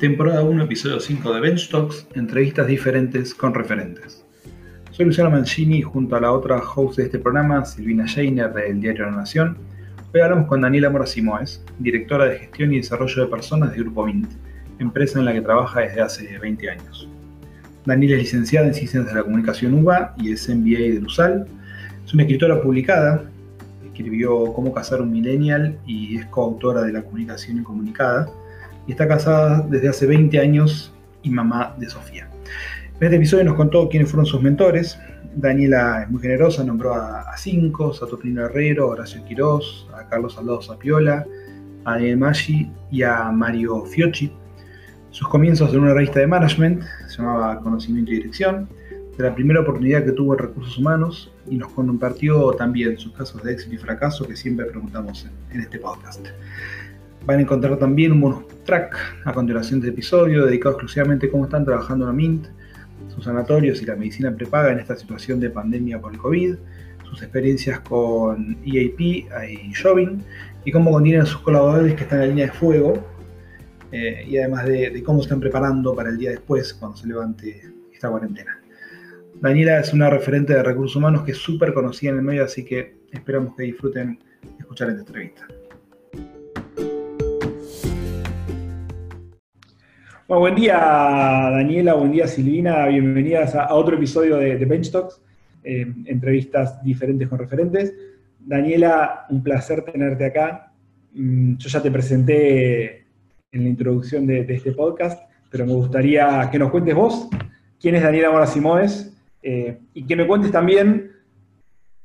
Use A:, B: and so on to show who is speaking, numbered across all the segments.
A: Temporada 1, episodio 5 de Bench Talks, entrevistas diferentes con referentes. Soy Luciano Mancini junto a la otra host de este programa, Silvina Scheiner del Diario La Nación. Hoy hablamos con Daniela Mora Simoes, directora de Gestión y Desarrollo de Personas de Grupo Mint, empresa en la que trabaja desde hace 20 años. Daniela es licenciada en Ciencias de la Comunicación UBA y es MBA de LUSAL. Es una escritora publicada, escribió Cómo cazar un millennial y es coautora de La Comunicación Incomunicada está casada desde hace 20 años y mamá de Sofía. En este episodio nos contó quiénes fueron sus mentores. Daniela es muy generosa, nombró a, cinco, Saturnino Herrero, Horacio Quirós, a Carlos Aldado Sapiola, a Daniel Maggi y a Mario Fiocchi. Sus comienzos en una revista de management, se llamaba Conocimiento y Dirección, de la primera oportunidad que tuvo en recursos humanos y nos compartió también sus casos de éxito y fracaso que siempre preguntamos en este podcast. Van a encontrar también un bonus track a continuación del episodio dedicado exclusivamente a cómo están trabajando en Mint, sus sanatorios y la medicina prepaga en esta situación de pandemia por el COVID, sus experiencias con EAP y Jobin y cómo contienen a sus colaboradores que están en la línea de fuego eh, y además de, de, cómo están preparando para el día después cuando se levante esta cuarentena. Daniela es una referente de recursos humanos que es súper conocida en el medio, así que esperamos que disfruten escuchar esta entrevista. Buen día Daniela, buen día Silvina, bienvenidas a, otro episodio de, Bench Talks, eh, entrevistas diferentes con referentes. Daniela, un placer tenerte acá. Mm, yo ya te presenté en la introducción de, este podcast, pero me gustaría que nos cuentes vos quién es Daniela Mora Simoes eh, y que me cuentes también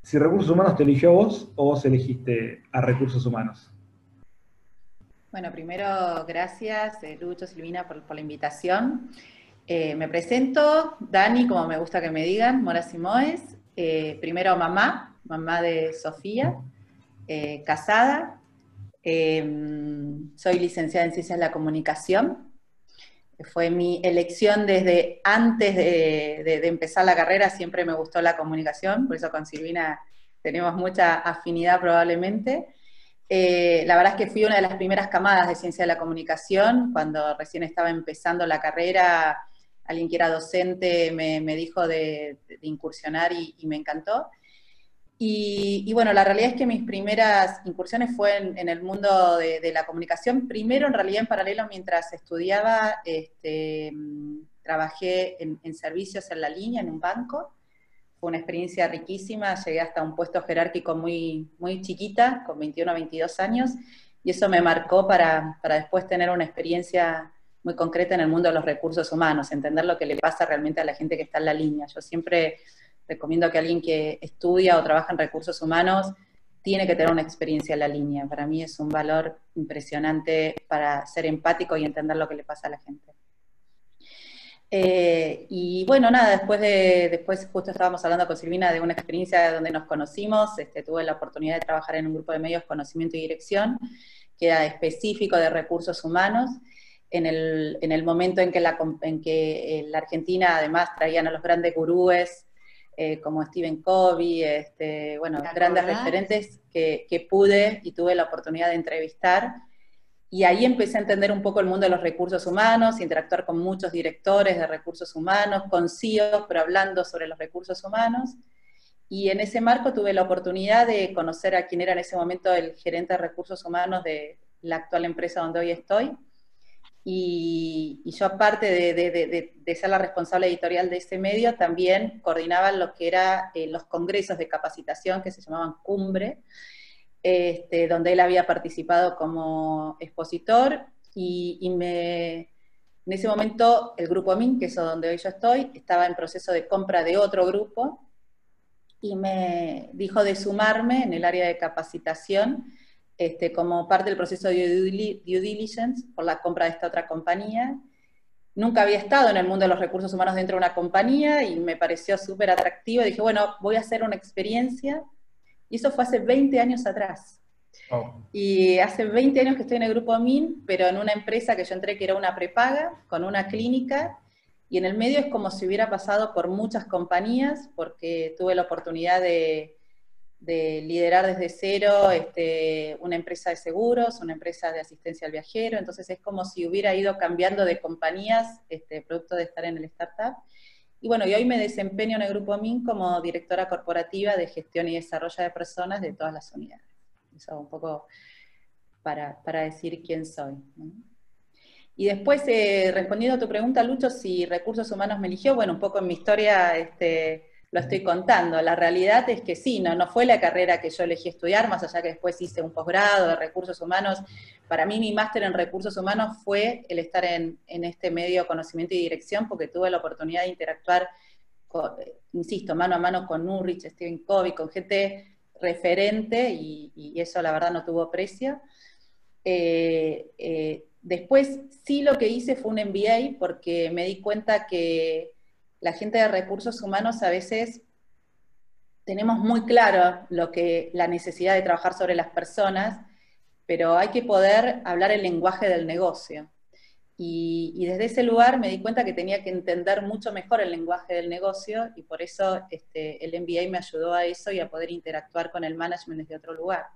A: si Recursos Humanos te eligió vos o vos elegiste a Recursos Humanos.
B: Bueno, primero, gracias, eh, Lucho, Silvina, por, la invitación. Eh, me presento, Dani, como me gusta que me digan, Mora Simoes. Eh, primero, mamá, mamá de Sofía, casada. soy licenciada en Ciencias de la Comunicación. Fue mi elección desde antes de empezar la carrera, siempre me gustó la comunicación, por eso con Silvina tenemos mucha afinidad probablemente. Eh, la verdad es que fui una de las primeras camadas de ciencia de la comunicación, cuando recién estaba empezando la carrera, alguien que era docente me, dijo de, incursionar y, me encantó. Y, bueno, la realidad es que mis primeras incursiones fue en, el mundo de, la comunicación. Primero, en realidad, en paralelo, mientras estudiaba, este, trabajé en servicios en la línea, en un banco una experiencia riquísima, llegué hasta un puesto jerárquico muy, muy chiquita, con 21 o 22 años, y eso me marcó para, para después tener una experiencia muy concreta en el mundo de los recursos humanos, entender lo que le pasa realmente a la gente que está en la línea. Yo siempre recomiendo que alguien que estudia o trabaja en recursos humanos tiene que tener una experiencia en la línea. Para mí es un valor impresionante para ser empático y entender lo que le pasa a la gente. Eh, y bueno, nada, después de, después justo estábamos hablando con Silvina de una experiencia donde nos conocimos, este, tuve la oportunidad de trabajar en un grupo de medios Conocimiento y Dirección, que era específico de recursos humanos, en el, en el momento en que, la, en que eh, la Argentina además traían a los grandes gurúes, eh, como Stephen Covey, este, bueno, grandes referentes que, que pude y tuve la oportunidad de entrevistar, y ahí empecé a entender un poco el mundo de los recursos humanos, interactuar con muchos directores de recursos humanos, con CEOs, pero hablando sobre los recursos humanos. Y en ese marco tuve la oportunidad de conocer a quien era en ese momento el gerente de recursos humanos de la actual empresa donde hoy estoy. Y, yo aparte de, ser la responsable editorial de ese medio, también coordinaba lo que eran eh, los congresos de capacitación que se llamaban Cumbre, este, donde él había participado como expositor y, en ese momento el grupo MIN, que es donde hoy yo estoy, estaba en proceso de compra de otro grupo y me dijo de sumarme en el área de capacitación este, como parte del proceso de due diligence por la compra de esta otra compañía. Nunca había estado en el mundo de los recursos humanos dentro de una compañía y me pareció súper atractivo. Dije, bueno, voy a hacer una experiencia y eso fue hace 20 años atrás. Oh. Y hace 20 años que estoy en el grupo MIN, pero en una empresa que yo entré que era una prepaga, con una clínica, y en el medio es como si hubiera pasado por muchas compañías, porque tuve la oportunidad de, de liderar desde cero este, una empresa de seguros, una empresa de asistencia al viajero, entonces es como si hubiera ido cambiando de compañías, este, producto de estar en el startup. Y bueno, y hoy me desempeño en el Grupo MIN como directora corporativa de gestión y desarrollo de personas de todas las unidades. Eso un poco para, decir quién soy. Y después, eh, respondiendo a tu pregunta, Lucho, si recursos humanos me eligió, bueno, un poco en mi historia, este, lo estoy contando. La realidad es que sí, no, no fue la carrera que yo elegí estudiar, más allá que después hice un posgrado de recursos humanos. Para mí mi máster en recursos humanos fue el estar en, este medio de conocimiento y dirección, porque tuve la oportunidad de interactuar, insisto, mano a mano con Ulrich, Steven Covey, con gente referente, y, eso la verdad no tuvo precio. Eh, eh, después sí lo que hice fue un MBA, porque me di cuenta que la gente de recursos humanos a veces tenemos muy claro lo que, la necesidad de trabajar sobre las personas, pero hay que poder hablar el lenguaje del negocio. Y, desde ese lugar me di cuenta que tenía que entender mucho mejor el lenguaje del negocio y por eso este, el MBA me ayudó a eso y a poder interactuar con el management desde otro lugar.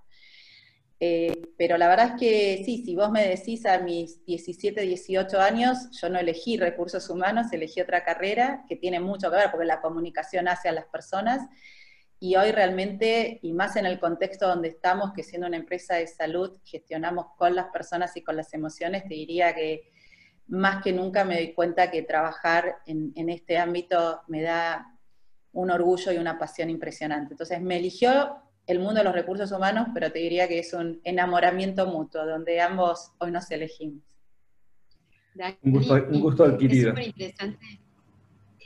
B: Eh, pero la verdad es que sí, si vos me decís a mis 17, 18 años, yo no elegí recursos humanos, elegí otra carrera que tiene mucho que ver porque la comunicación hace a las personas. Y hoy realmente, y más en el contexto donde estamos, que siendo una empresa de salud, gestionamos con las personas y con las emociones, te diría que más que nunca me doy cuenta que trabajar en, en este ámbito me da un orgullo y una pasión impresionante. Entonces me eligió el mundo de los recursos humanos, pero te diría que es un enamoramiento mutuo, donde ambos hoy nos elegimos.
A: un, gusto, adquirido.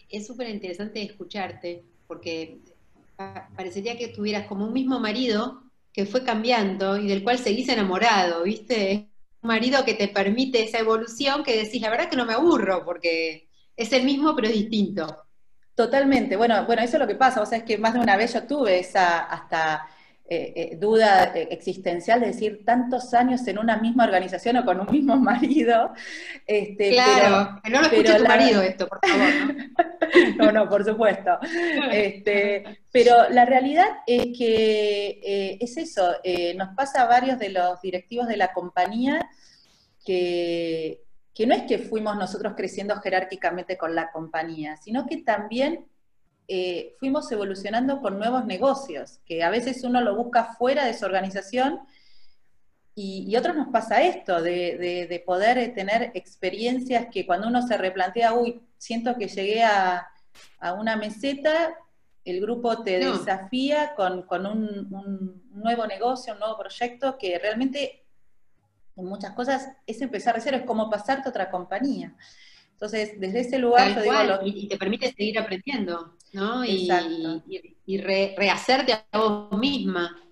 C: Es súper interesante, escucharte, porque parecería que tuvieras como un mismo marido que fue cambiando y del cual seguís enamorado, ¿viste? Un marido que te permite esa evolución que decís, la verdad que no me aburro, porque es el mismo pero distinto.
B: Totalmente. Bueno, bueno, eso es lo que pasa. O sea, es que más de una vez yo tuve esa hasta eh, eh, duda eh, existencial de decir tantos años en una misma organización o con un mismo marido.
C: Este, claro, pero, no lo escuche tu marido esto, por favor.
B: ¿no? no, por supuesto. Este, pero la realidad es que es eso, nos pasa a varios de los directivos de la compañía que, que no es que fuimos nosotros creciendo jerárquicamente con la compañía, sino que también eh, fuimos evolucionando con nuevos negocios, que a veces uno lo busca fuera de su organización y, y otros nos pasa esto, de, poder tener experiencias que cuando uno se replantea, uy, siento que llegué a, una meseta, el grupo te desafía con, un, un, nuevo negocio, un nuevo proyecto que realmente en muchas cosas es empezar de cero, es como pasarte a otra compañía. Entonces, desde ese lugar,
C: y, te permite seguir aprendiendo, ¿no? Y, y, rehacerte a vos misma.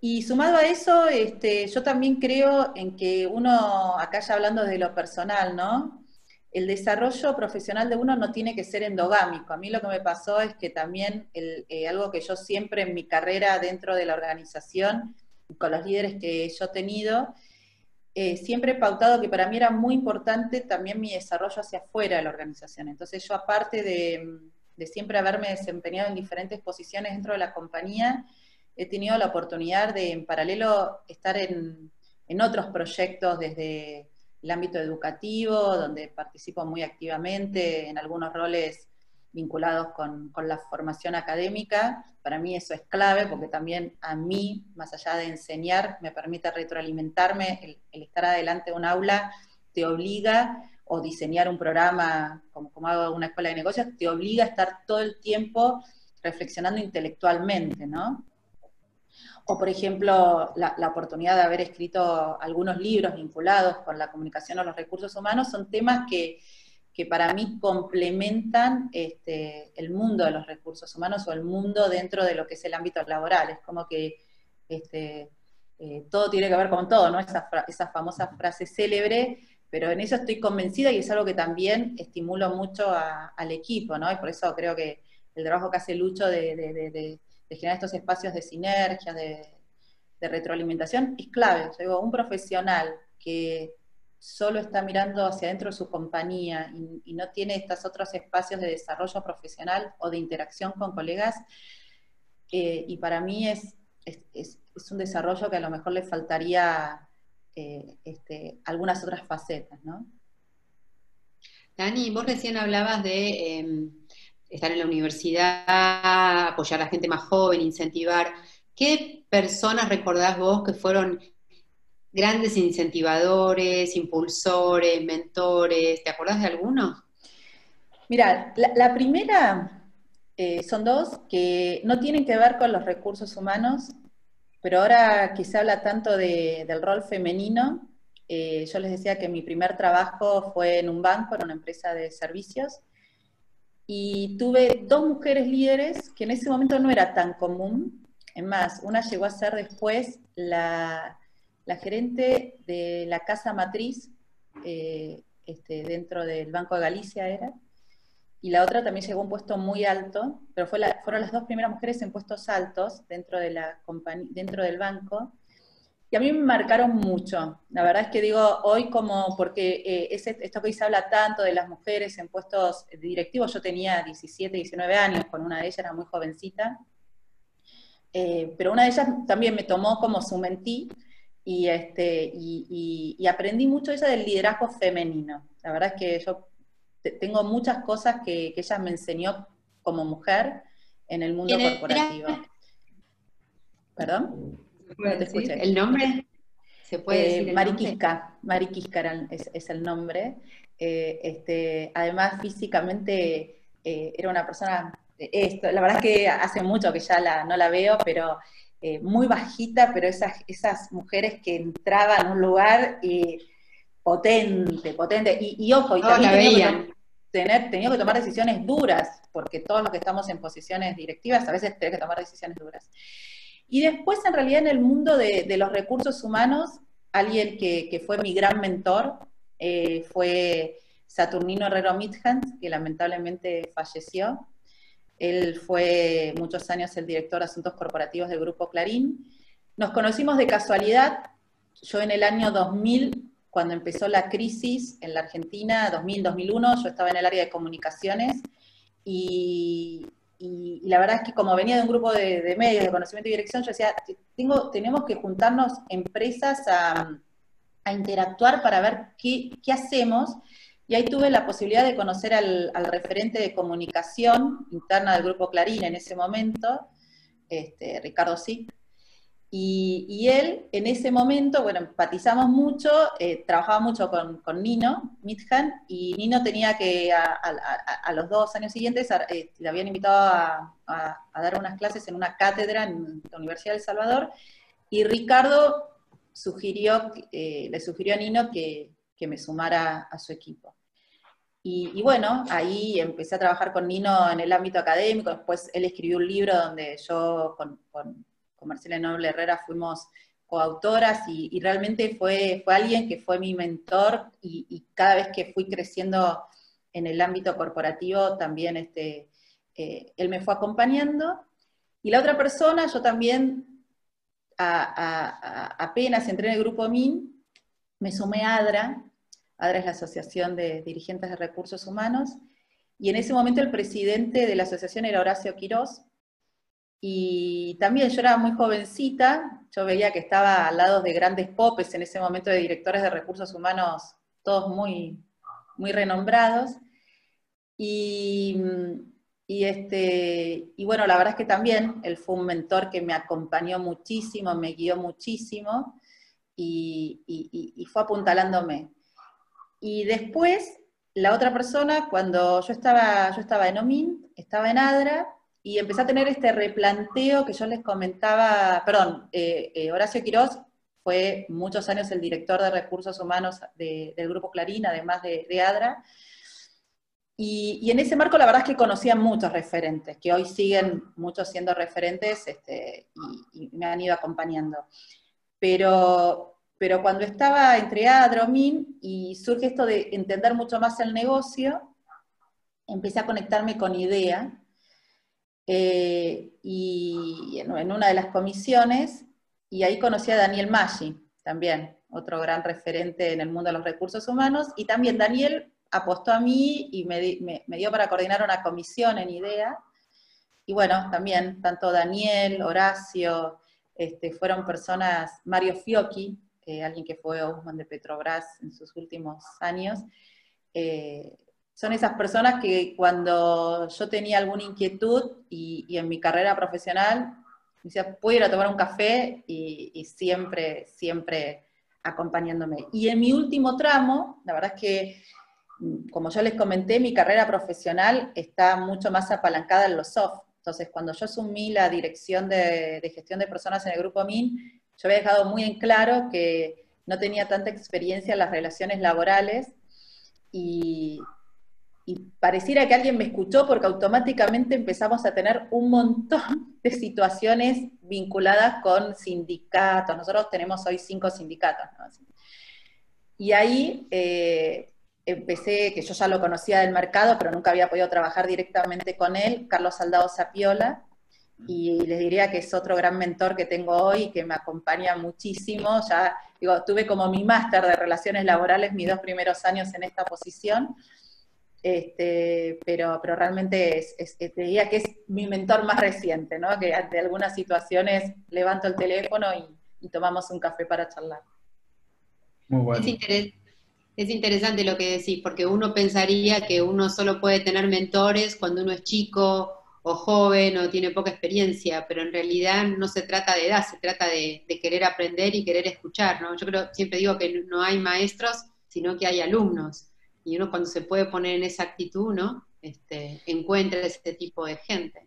B: Y sumado a eso, este, yo también creo en que uno, acá ya hablando de lo personal, ¿no? El desarrollo profesional de uno no tiene que ser endogámico. A mí lo que me pasó es que también eh, algo que yo siempre en mi carrera dentro de la organización, con los líderes que yo he tenido, eh, siempre he pautado que para mí era muy importante también mi desarrollo hacia afuera de la organización. Entonces yo aparte de, siempre haberme desempeñado en diferentes posiciones dentro de la compañía, he tenido la oportunidad de en paralelo estar en, en otros proyectos desde el ámbito educativo, donde participo muy activamente en algunos roles vinculados con, la formación académica. Para mí eso es clave porque también a mí, más allá de enseñar, me permite retroalimentarme. El, estar adelante de un aula te obliga, o diseñar un programa como, como hago una escuela de negocios, te obliga a estar todo el tiempo reflexionando intelectualmente, ¿no? O, por ejemplo, la, la, oportunidad de haber escrito algunos libros vinculados con la comunicación o los recursos humanos son temas que, que para mí complementan este, el mundo de los recursos humanos o el mundo dentro de lo que es el ámbito laboral. Es como que este, eh, todo tiene que ver con todo, ¿no? Esa, esa, famosa frase célebre, pero en eso estoy convencida y es algo que también estimulo mucho al equipo, ¿no? Y por eso creo que el trabajo que hace Lucho de, de, generar estos espacios de sinergia, de, retroalimentación, es clave. Yo digo, un profesional que solo está mirando hacia adentro de su compañía y, no tiene estos otros espacios de desarrollo profesional o de interacción con colegas. Eh, y para mí es, es, un desarrollo que a lo mejor le faltaría eh, este, algunas otras facetas, ¿no?
C: Dani, vos recién hablabas de em, estar en la universidad, apoyar a la gente más joven, incentivar. ¿Qué personas recordás vos que fueron grandes incentivadores, impulsores, mentores? ¿Te acordás de alguno?
B: Mira, la, primera eh, son dos que no tienen que ver con los recursos humanos, pero ahora que se habla tanto del rol femenino, eh, yo les decía que mi primer trabajo fue en un banco, en una empresa de servicios, y tuve dos mujeres líderes que en ese momento no era tan común. Es más, una llegó a ser después la, gerente de la casa matriz eh, este, dentro del Banco de Galicia era, y la otra también llegó a un puesto muy alto, pero fue fueron las dos primeras mujeres en puestos altos dentro, del banco, y a mí me marcaron mucho. La verdad es que digo hoy como, porque eh, esto que se habla tanto de las mujeres en puestos directivos, yo tenía 17, 19 años, con una de ellas era muy jovencita, eh, pero una de ellas también me tomó como su mentí y, este, y, aprendí mucho ella del liderazgo femenino. La verdad es que yo tengo muchas cosas que, que ella me enseñó como mujer en el mundo corporativo.
C: ¿Perdón? ¿El nombre?
B: ¿Se puede eh, Mariquisca, Mariquisca es, el nombre. Eh, este, además, físicamente eh, era una persona, esto, la verdad es que hace mucho que ya no la veo, pero muy bajita, pero esas, esas mujeres que entraban a un lugar y potente, potente, y, ojo, y también que, tener, tenía que tomar decisiones duras, porque todos los que estamos en posiciones directivas a veces tenemos que tomar decisiones duras. Y después, en realidad, en el mundo de, los recursos humanos, alguien que, fue mi gran mentor eh, fue Saturnino Herrero Midhans, que lamentablemente falleció. Él fue muchos años el director de asuntos corporativos del Grupo Clarín. Nos conocimos de casualidad, yo en el año 2000, cuando empezó la crisis en la Argentina, 2000-2001, yo estaba en el área de comunicaciones y, la verdad es que como venía de un grupo de, medios, de conocimiento y dirección, yo decía, tengo, tenemos que juntarnos empresas a, interactuar para ver qué, hacemos. Y ahí tuve la posibilidad de conocer al, referente de comunicación interna del grupo Clarín en ese momento, este, Ricardo Sic, y, él, en ese momento, bueno, empatizamos mucho, eh, trabajaba mucho con, Nino Mithan, y Nino tenía que, a, los dos años siguientes, eh, le habían invitado a, dar unas clases en una cátedra en la Universidad de El Salvador, y Ricardo sugirió, eh, le sugirió a Nino que, me sumara a su equipo. Y, bueno, ahí empecé a trabajar con Nino en el ámbito académico, después él escribió un libro donde yo con con Marcela Noble Herrera fuimos coautoras y, realmente fue, fue alguien que fue mi mentor y, cada vez que fui creciendo en el ámbito corporativo también este, eh, él me fue acompañando. Y la otra persona, yo también apenas entré en el grupo MIN, me sumé a ADRA, ADRA es la Asociación de Dirigentes de Recursos Humanos, y en ese momento el presidente de la asociación era Horacio Quirós, y también yo era muy jovencita, yo veía que estaba al lado de grandes popes en ese momento de directores de recursos humanos, todos muy, muy renombrados. Y, este, y bueno, la verdad es que también él fue un mentor que me acompañó muchísimo, me guió muchísimo y, y fue apuntalándome. Y después, la otra persona, cuando yo estaba, yo estaba en OMIN, estaba en ADRA, y empecé a tener este replanteo que yo les comentaba, perdón, eh, eh, Horacio Quirós fue muchos años el director de recursos humanos del Grupo Clarín, además de, ADRA, y, en ese marco la verdad es que conocía muchos referentes, que hoy siguen muchos siendo referentes este, y, me han ido acompañando. Pero, pero cuando estaba entre ADRA, MIN, y surge esto de entender mucho más el negocio, empecé a conectarme con IDEA, eh, y en, una de las comisiones, y ahí conocí a Daniel Maggi, también, otro gran referente en el mundo de los recursos humanos, y también Daniel apostó a mí y me, dio para coordinar una comisión en IDEA, y bueno, también tanto Daniel, Horacio, este, fueron personas, Mario Fiocchi, alguien que fue Osman de Petrobras en sus últimos años, eh, son esas personas que cuando yo tenía alguna inquietud y, en mi carrera profesional, me decía, puedo ir a tomar un café y, siempre, siempre acompañándome. Y en mi último tramo, la verdad es que, como yo les comenté, mi carrera profesional está mucho más apalancada en los soft. Entonces, cuando yo asumí la dirección de, de gestión de personas en el grupo MIN, yo había dejado muy en claro que no tenía tanta experiencia en las relaciones laborales y, pareciera que alguien me escuchó porque automáticamente empezamos a tener un montón de situaciones vinculadas con sindicatos. Nosotros tenemos hoy cinco sindicatos. Y ahí eh, empecé, que yo ya lo conocía del mercado, pero nunca había podido trabajar directamente con él, Carlos Saldado Sapiola, y les diría que es otro gran mentor que tengo hoy, que me acompaña muchísimo. Ya, digo, tuve como mi máster de relaciones laborales mis dos primeros años en esta posición, este, pero, pero realmente es, te diría que es mi mentor más reciente, ¿no? que ante algunas situaciones levanto el teléfono y, tomamos un café para charlar.
C: Muy bueno. es interesante lo que decís, porque uno pensaría que uno solo puede tener mentores cuando uno es chico o joven o tiene poca experiencia, pero en realidad no se trata de edad, se trata de, querer aprender y querer escuchar, ¿no? Yo creo, siempre digo que no hay maestros, sino que hay alumnos, y uno cuando se puede poner en esa actitud, ¿no? Este, encuentra ese tipo de gente.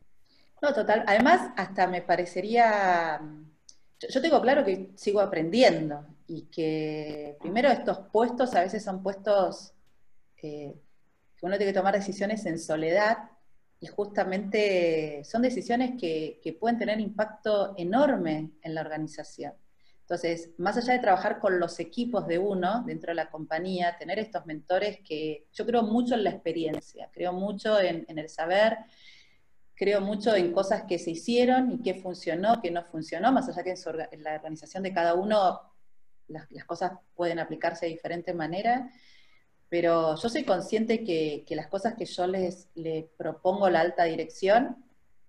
B: No, total. Además, hasta me parecería, yo, tengo claro que sigo aprendiendo y que primero estos puestos a veces son puestos eh, que uno tiene que tomar decisiones en soledad y justamente son decisiones que, pueden tener impacto enorme en la organización. Entonces, más allá de trabajar con los equipos de uno dentro de la compañía, tener estos mentores que yo creo mucho en la experiencia, creo mucho en, el saber, creo mucho en cosas que se hicieron y qué funcionó, qué no funcionó, más allá que en, la organización de cada uno las, las, cosas pueden aplicarse de diferente manera pero yo soy consciente que, las cosas que yo les, propongo a la alta dirección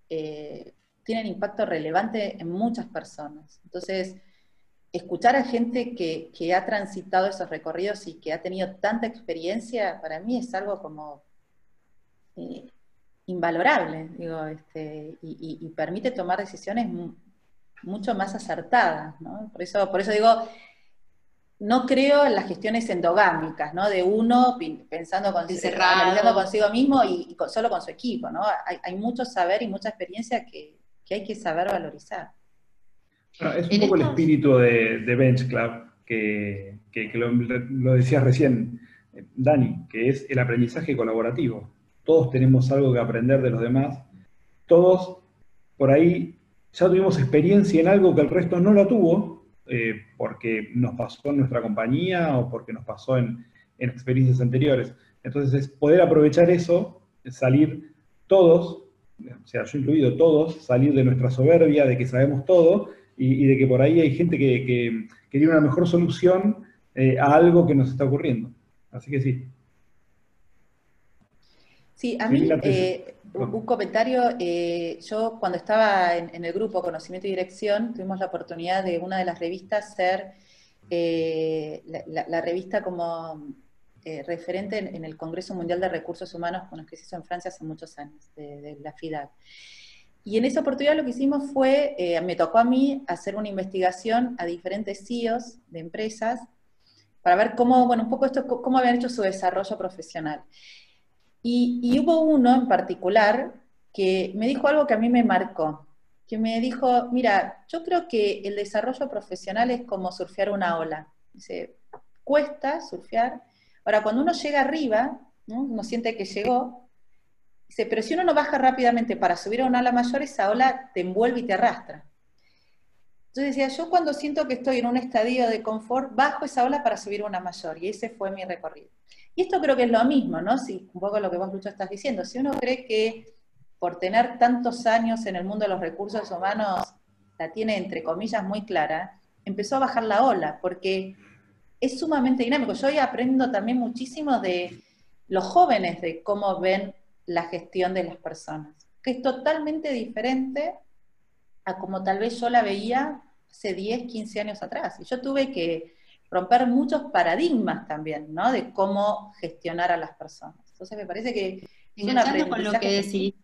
B: eh, tienen impacto relevante en muchas personas. Entonces, escuchar a gente que, ha transitado esos recorridos y que ha tenido tanta experiencia, para mí es algo como eh, invalorable, digo, este, y, permite tomar decisiones mucho más acertadas, Por eso, por eso digo, no creo en las gestiones endogámicas, ¿no? De uno pensando con, analizando consigo mismo y, solo con su equipo, ¿no? Hay, mucho saber y mucha experiencia que, hay que saber valorizar.
A: Es un poco el espíritu de, Bench Club, que, lo, lo, decías recién, Dani, que es el aprendizaje colaborativo. Todos tenemos algo que aprender de los demás. Todos por ahí ya tuvimos experiencia en algo que el resto no lo tuvo, eh, porque nos pasó en nuestra compañía o porque nos pasó en, experiencias anteriores. Entonces es poder aprovechar eso, salir todos, o sea, yo incluido todos, salir de nuestra soberbia, de que sabemos todo, y, de que por ahí hay gente que, tiene una mejor solución eh, a algo que nos está ocurriendo. Así que sí.
B: Sí, a mí, un, comentario, eh, yo cuando estaba en, el grupo Conocimiento y Dirección, tuvimos la oportunidad de una de las revistas ser eh, la, revista como eh, referente en, el Congreso Mundial de Recursos Humanos, con que se hizo en Francia hace muchos años, de, la FIDAC. Y en esa oportunidad lo que hicimos fue, me tocó a mí hacer una investigación a diferentes CEOs de empresas para ver cómo, bueno, un poco esto, cómo habían hecho su desarrollo profesional. Y, hubo uno en particular que me dijo algo que a mí me marcó, que me dijo, mira, yo creo que el desarrollo profesional es como surfear una ola. Dice, cuesta surfear. Ahora, cuando uno llega arriba, uno siente que llegó, dice, pero si uno no baja rápidamente para subir a una ola mayor, esa ola te envuelve y te arrastra. Entonces decía, yo cuando siento que estoy en un estadio de confort, bajo esa ola para subir a una mayor, y ese fue mi recorrido. Y esto creo que es lo mismo, ¿no? Si, un poco lo que vos, Lucho, estás diciendo. Si uno cree que por tener tantos años en el mundo de los recursos humanos la tiene, entre comillas, muy clara, empezó a bajar la ola, porque es sumamente dinámico. Yo hoy aprendo también muchísimo de los jóvenes, de cómo ven la gestión de las personas, que es totalmente diferente a como tal vez yo la veía hace 10, 15 años atrás. Y yo tuve que romper muchos paradigmas también, ¿no? De cómo gestionar a las personas. Entonces me parece que...
C: Enganchando con lo que decís,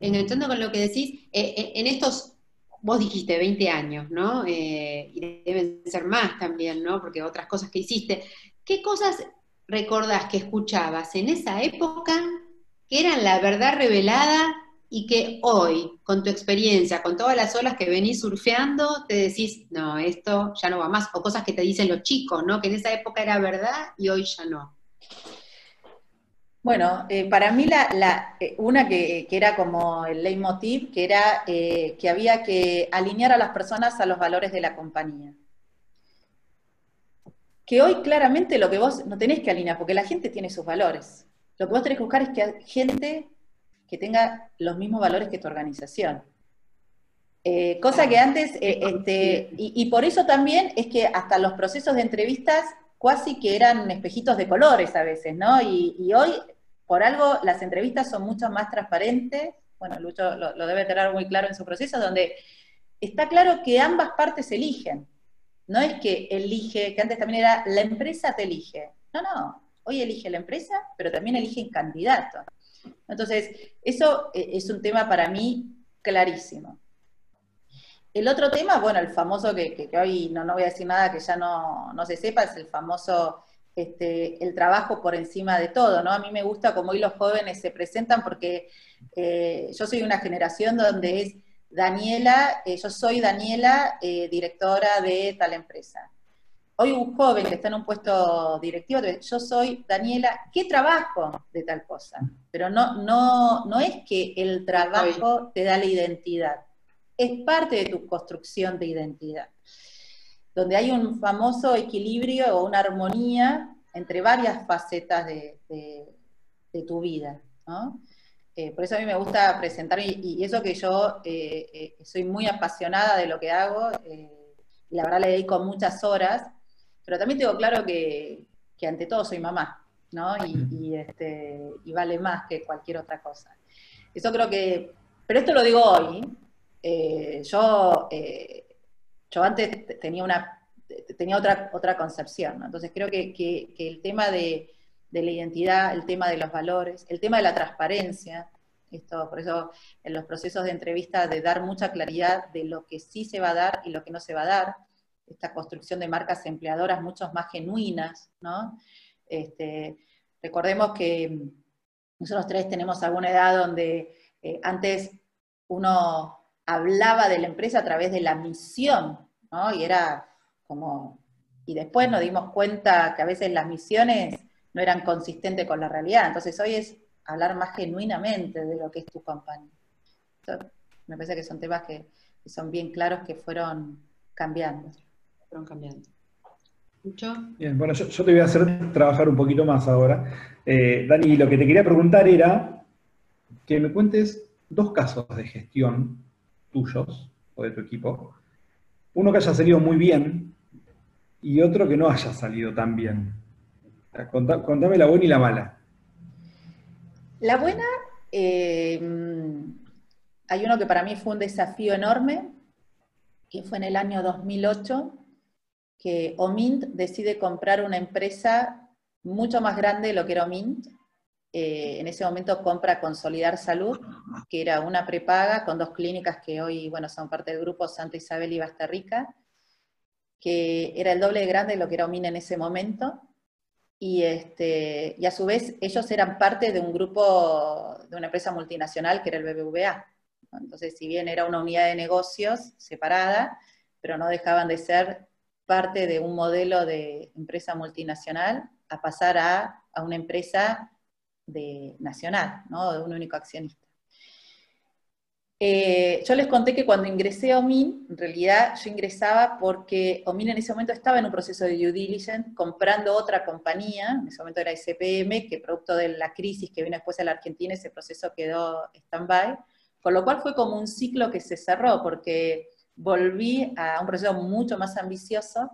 C: enganchando con lo que decís, eh, en estos, vos dijiste 20 años, ¿no? Eh, y deben ser más también, ¿no? Porque otras cosas que hiciste. ¿Qué cosas recordás que escuchabas en esa época que eran la verdad revelada y que hoy, con tu experiencia, con todas las olas que venís surfeando, te decís, no, esto ya no va más, o cosas que te dicen los chicos, ¿no? Que en esa época era verdad y hoy ya no.
B: Bueno, eh, para mí la, eh, una que, era como el leitmotiv, que era eh, que había que alinear a las personas a los valores de la compañía. Que hoy claramente lo que vos no tenés que alinear, porque la gente tiene sus valores. Lo que vos tenés que buscar es que gente que tenga los mismos valores que tu organización. Eh, cosa que antes, eh, este, y, por eso también es que hasta los procesos de entrevistas casi que eran espejitos de colores a veces, ¿no? Y, hoy, por algo, las entrevistas son mucho más transparentes, bueno, Lucho lo, lo, debe tener muy claro en su proceso, donde está claro que ambas partes eligen. No es que elige, que antes también era la empresa te elige. No, no, hoy elige la empresa, pero también eligen candidatos. Entonces, eso eh, es un tema para mí clarísimo. El otro tema, bueno, el famoso que, hoy no, no, voy a decir nada que ya no, se sepa, es el famoso este, el trabajo por encima de todo, ¿no? A mí me gusta como hoy los jóvenes se presentan porque eh, yo soy una generación donde es Daniela, eh, yo soy Daniela, directora de tal empresa hoy un joven que está en un puesto directivo, yo soy Daniela, ¿qué trabajo de tal cosa? Pero no, no, no es que el trabajo te da la identidad, es parte de tu construcción de identidad, donde hay un famoso equilibrio o una armonía entre varias facetas de, tu vida. Eh, por eso a mí me gusta presentar, y, eso que yo eh, eh, soy muy apasionada de lo que hago, y la verdad le dedico muchas horas, pero también tengo claro que, ante todo soy mamá, ¿no? Y, este, y vale más que cualquier otra cosa. Eso creo que, pero esto lo digo hoy, yo, yo antes tenía una tenía otra, otra concepción, ¿no? entonces creo que, el tema de, de, la identidad, el tema de los valores, el tema de la transparencia, esto, por eso en los procesos de entrevista de dar mucha claridad de lo que sí se va a dar y lo que no se va a dar, esta construcción de marcas empleadoras mucho más genuinas, ¿no? Este, recordemos que nosotros tres tenemos alguna edad donde eh, antes uno hablaba de la empresa a través de la misión, ¿no? Y era como, y después nos dimos cuenta que a veces las misiones no eran consistentes con la realidad, entonces hoy es hablar más genuinamente de lo que es tu compañía. me parece que son temas que son bien claros que fueron cambiando
C: fueron cambiando.
A: Bien, bueno, yo, te voy a hacer trabajar un poquito más ahora. Eh, Dani, lo que te quería preguntar era que me cuentes dos casos de gestión tuyos o de tu equipo. Uno que haya salido muy bien y otro que no haya salido tan bien. Contame la buena y la mala.
B: La buena, eh, hay uno que para mí fue un desafío enorme, que fue en el año 2008, que Omint decide comprar una empresa mucho más grande de lo que era Omint. Eh, en ese momento compra Consolidar Salud, que era una prepaga con dos clínicas que hoy bueno, son parte del grupo Santa Isabel y Basta Rica, que era el doble de grande de lo que era Omint en ese momento. Y, este, y a su vez ellos eran parte de un grupo, de una empresa multinacional que era el BBVA. Entonces, si bien era una unidad de negocios separada, pero no dejaban de ser parte de un modelo de empresa multinacional a pasar a, una empresa de, nacional, ¿no? de un único accionista. Eh, yo les conté que cuando ingresé a OMIN, en realidad yo ingresaba porque OMIN en ese momento estaba en un proceso de due diligence, comprando otra compañía, en ese momento era SPM, que producto de la crisis que vino después a la Argentina, ese proceso quedó stand-by, con lo cual fue como un ciclo que se cerró, porque volví a un proceso mucho más ambicioso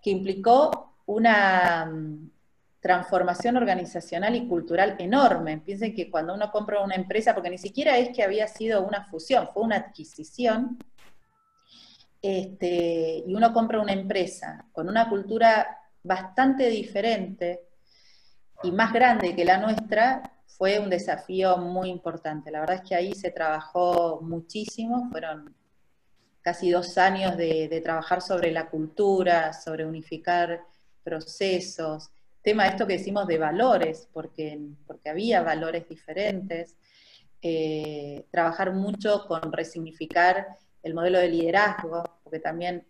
B: que implicó una transformación organizacional y cultural enorme. Piensen que cuando uno compra una empresa, porque ni siquiera es que había sido una fusión, fue una adquisición, este, y uno compra una empresa con una cultura bastante diferente y más grande que la nuestra, fue un desafío muy importante. La verdad es que ahí se trabajó muchísimo, fueron casi dos años de, trabajar sobre la cultura, sobre unificar procesos, tema esto que decimos de valores, porque, porque había valores diferentes, eh, trabajar mucho con resignificar el modelo de liderazgo, porque también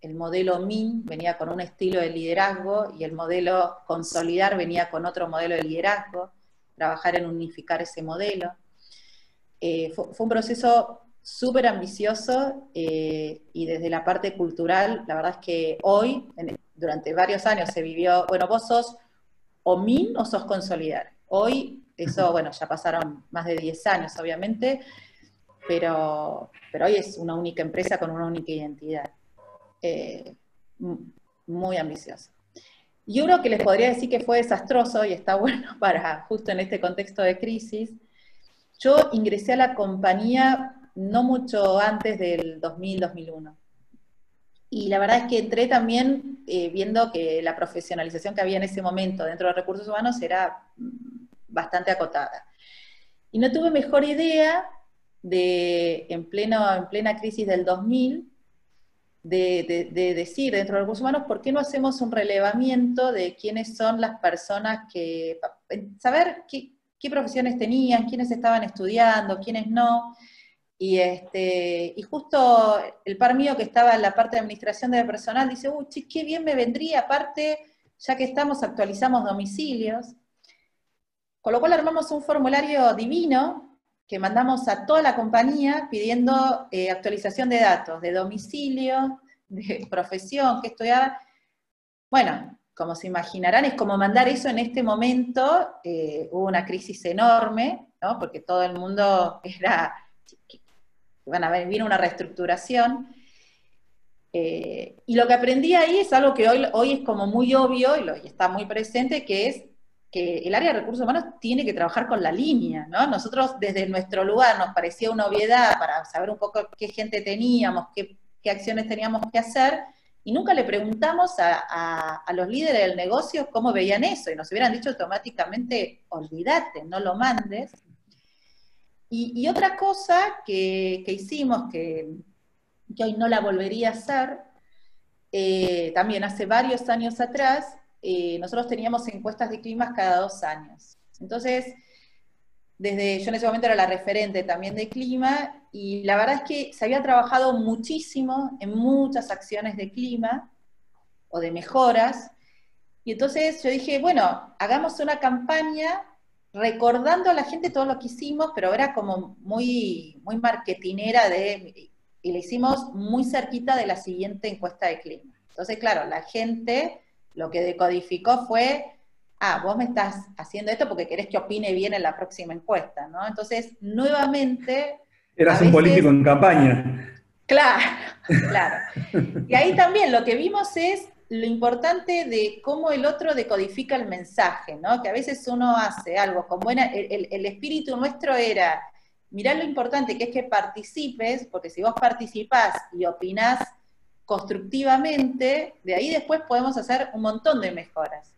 B: el modelo MIN venía con un estilo de liderazgo y el modelo consolidar venía con otro modelo de liderazgo, trabajar en unificar ese modelo. Eh, fue, un proceso súper ambicioso eh, y desde la parte cultural, la verdad es que hoy, durante varios años se vivió, bueno, vos sos o MIN o sos consolidar. Hoy, eso, bueno, ya pasaron más de 10 años, obviamente, pero, pero hoy es una única empresa con una única identidad. Eh, muy ambiciosa. Y uno que les podría decir que fue desastroso y está bueno para justo en este contexto de crisis, yo ingresé a la compañía no mucho antes del 2000-2001. Y la verdad es que entré también eh, viendo que la profesionalización que había en ese momento dentro de recursos humanos era mm, bastante acotada. Y no tuve mejor idea de, en, pleno, en plena crisis del 2000, de, decir dentro de recursos humanos, ¿por qué no hacemos un relevamiento de quiénes son las personas que, saber qué, qué profesiones tenían, quiénes estaban estudiando, quiénes no? Y, este, y justo el par mío que estaba en la parte de administración del personal dice, uy, qué bien me vendría, aparte, ya que estamos, actualizamos domicilios. Con lo cual armamos un formulario divino que mandamos a toda la compañía pidiendo eh, actualización de datos, de domicilio, de profesión, que estudiaba. Bueno, como se imaginarán, es como mandar eso en este momento. Eh, hubo una crisis enorme, ¿no? porque todo el mundo era van a viene una reestructuración. Eh, y lo que aprendí ahí es algo que hoy, hoy es como muy obvio y, lo, está muy presente, que es que el área de recursos humanos tiene que trabajar con la línea, ¿no? Nosotros desde nuestro lugar nos parecía una obviedad para saber un poco qué gente teníamos, qué, qué acciones teníamos que hacer, y nunca le preguntamos a, a, los líderes del negocio cómo veían eso, y nos hubieran dicho automáticamente, olvídate, no lo mandes, y, otra cosa que, hicimos, que, hoy no la volvería a hacer, eh, también hace varios años atrás, eh, nosotros teníamos encuestas de climas cada dos años. Entonces, desde, yo en ese momento era la referente también de clima, y la verdad es que se había trabajado muchísimo en muchas acciones de clima o de mejoras, y entonces yo dije, bueno, hagamos una campaña recordando a la gente todo lo que hicimos, pero era como muy, muy marketinera de, y le hicimos muy cerquita de la siguiente encuesta de clima. Entonces, claro, la gente lo que decodificó fue, ah, vos me estás haciendo esto porque querés que opine bien en la próxima encuesta, ¿no? Entonces, nuevamente...
A: Eras un político en campaña.
B: Claro, claro. Y ahí también lo que vimos es lo importante de cómo el otro decodifica el mensaje, ¿no? Que a veces uno hace algo con buena, el, espíritu nuestro era, mirá lo importante que es que participes, porque si vos participás y opinás constructivamente, de ahí después podemos hacer un montón de mejoras.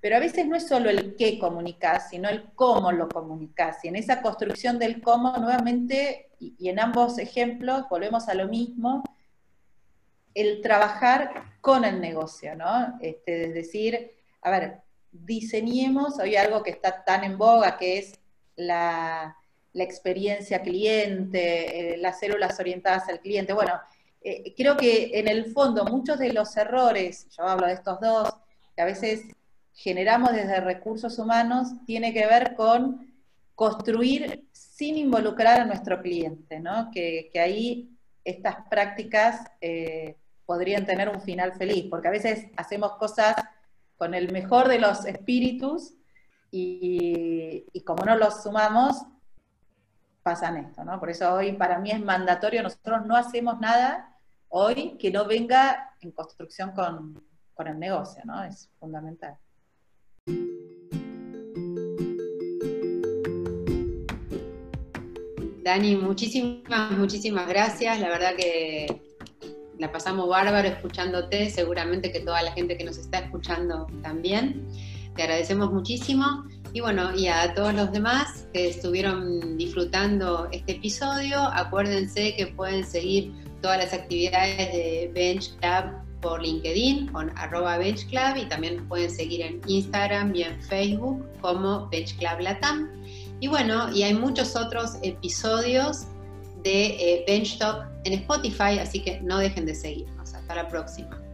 B: Pero a veces no es solo el qué comunicás, sino el cómo lo comunicás. Y en esa construcción del cómo, nuevamente, y en ambos ejemplos, volvemos a lo mismo, el trabajar con el negocio, ¿no? Este, es decir, a ver, diseñemos, hay algo que está tan en boga que es la, experiencia cliente, eh, las células orientadas al cliente. Bueno, eh, creo que en el fondo muchos de los errores, yo hablo de estos dos, que a veces generamos desde recursos humanos, tiene que ver con construir sin involucrar a nuestro cliente, ¿no? Que, ahí estas prácticas eh, podrían tener un final feliz, porque a veces hacemos cosas con el mejor de los espíritus y, como no los sumamos, pasan esto, ¿no? Por eso hoy para mí es mandatorio, nosotros no hacemos nada hoy que no venga en construcción con, con el negocio, ¿no? Es fundamental.
C: Dani, muchísimas, muchísimas gracias. La verdad que la pasamos bárbaro escuchándote, seguramente que toda la gente que nos está escuchando también. Te agradecemos muchísimo. Y bueno, y a todos los demás que estuvieron disfrutando este episodio, acuérdense que pueden seguir todas las actividades de Bench Club por LinkedIn con arroba Bench Club y también pueden seguir en Instagram y en Facebook como Bench Club Latam. Y bueno, y hay muchos otros episodios de eh, Bench Talk en Spotify, así que no dejen de seguirnos. Hasta la próxima.